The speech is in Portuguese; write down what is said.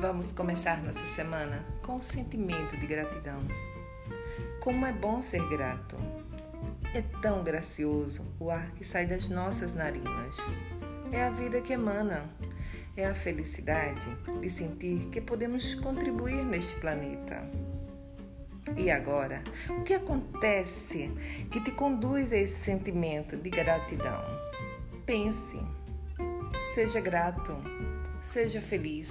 Vamos começar nossa semana com um sentimento de gratidão. Como é bom ser grato! É tão gracioso o ar que sai das nossas narinas. É a vida que emana. É a felicidade de sentir que podemos contribuir neste planeta. E agora, o que acontece que te conduz a esse sentimento de gratidão? Pense, seja grato, seja feliz.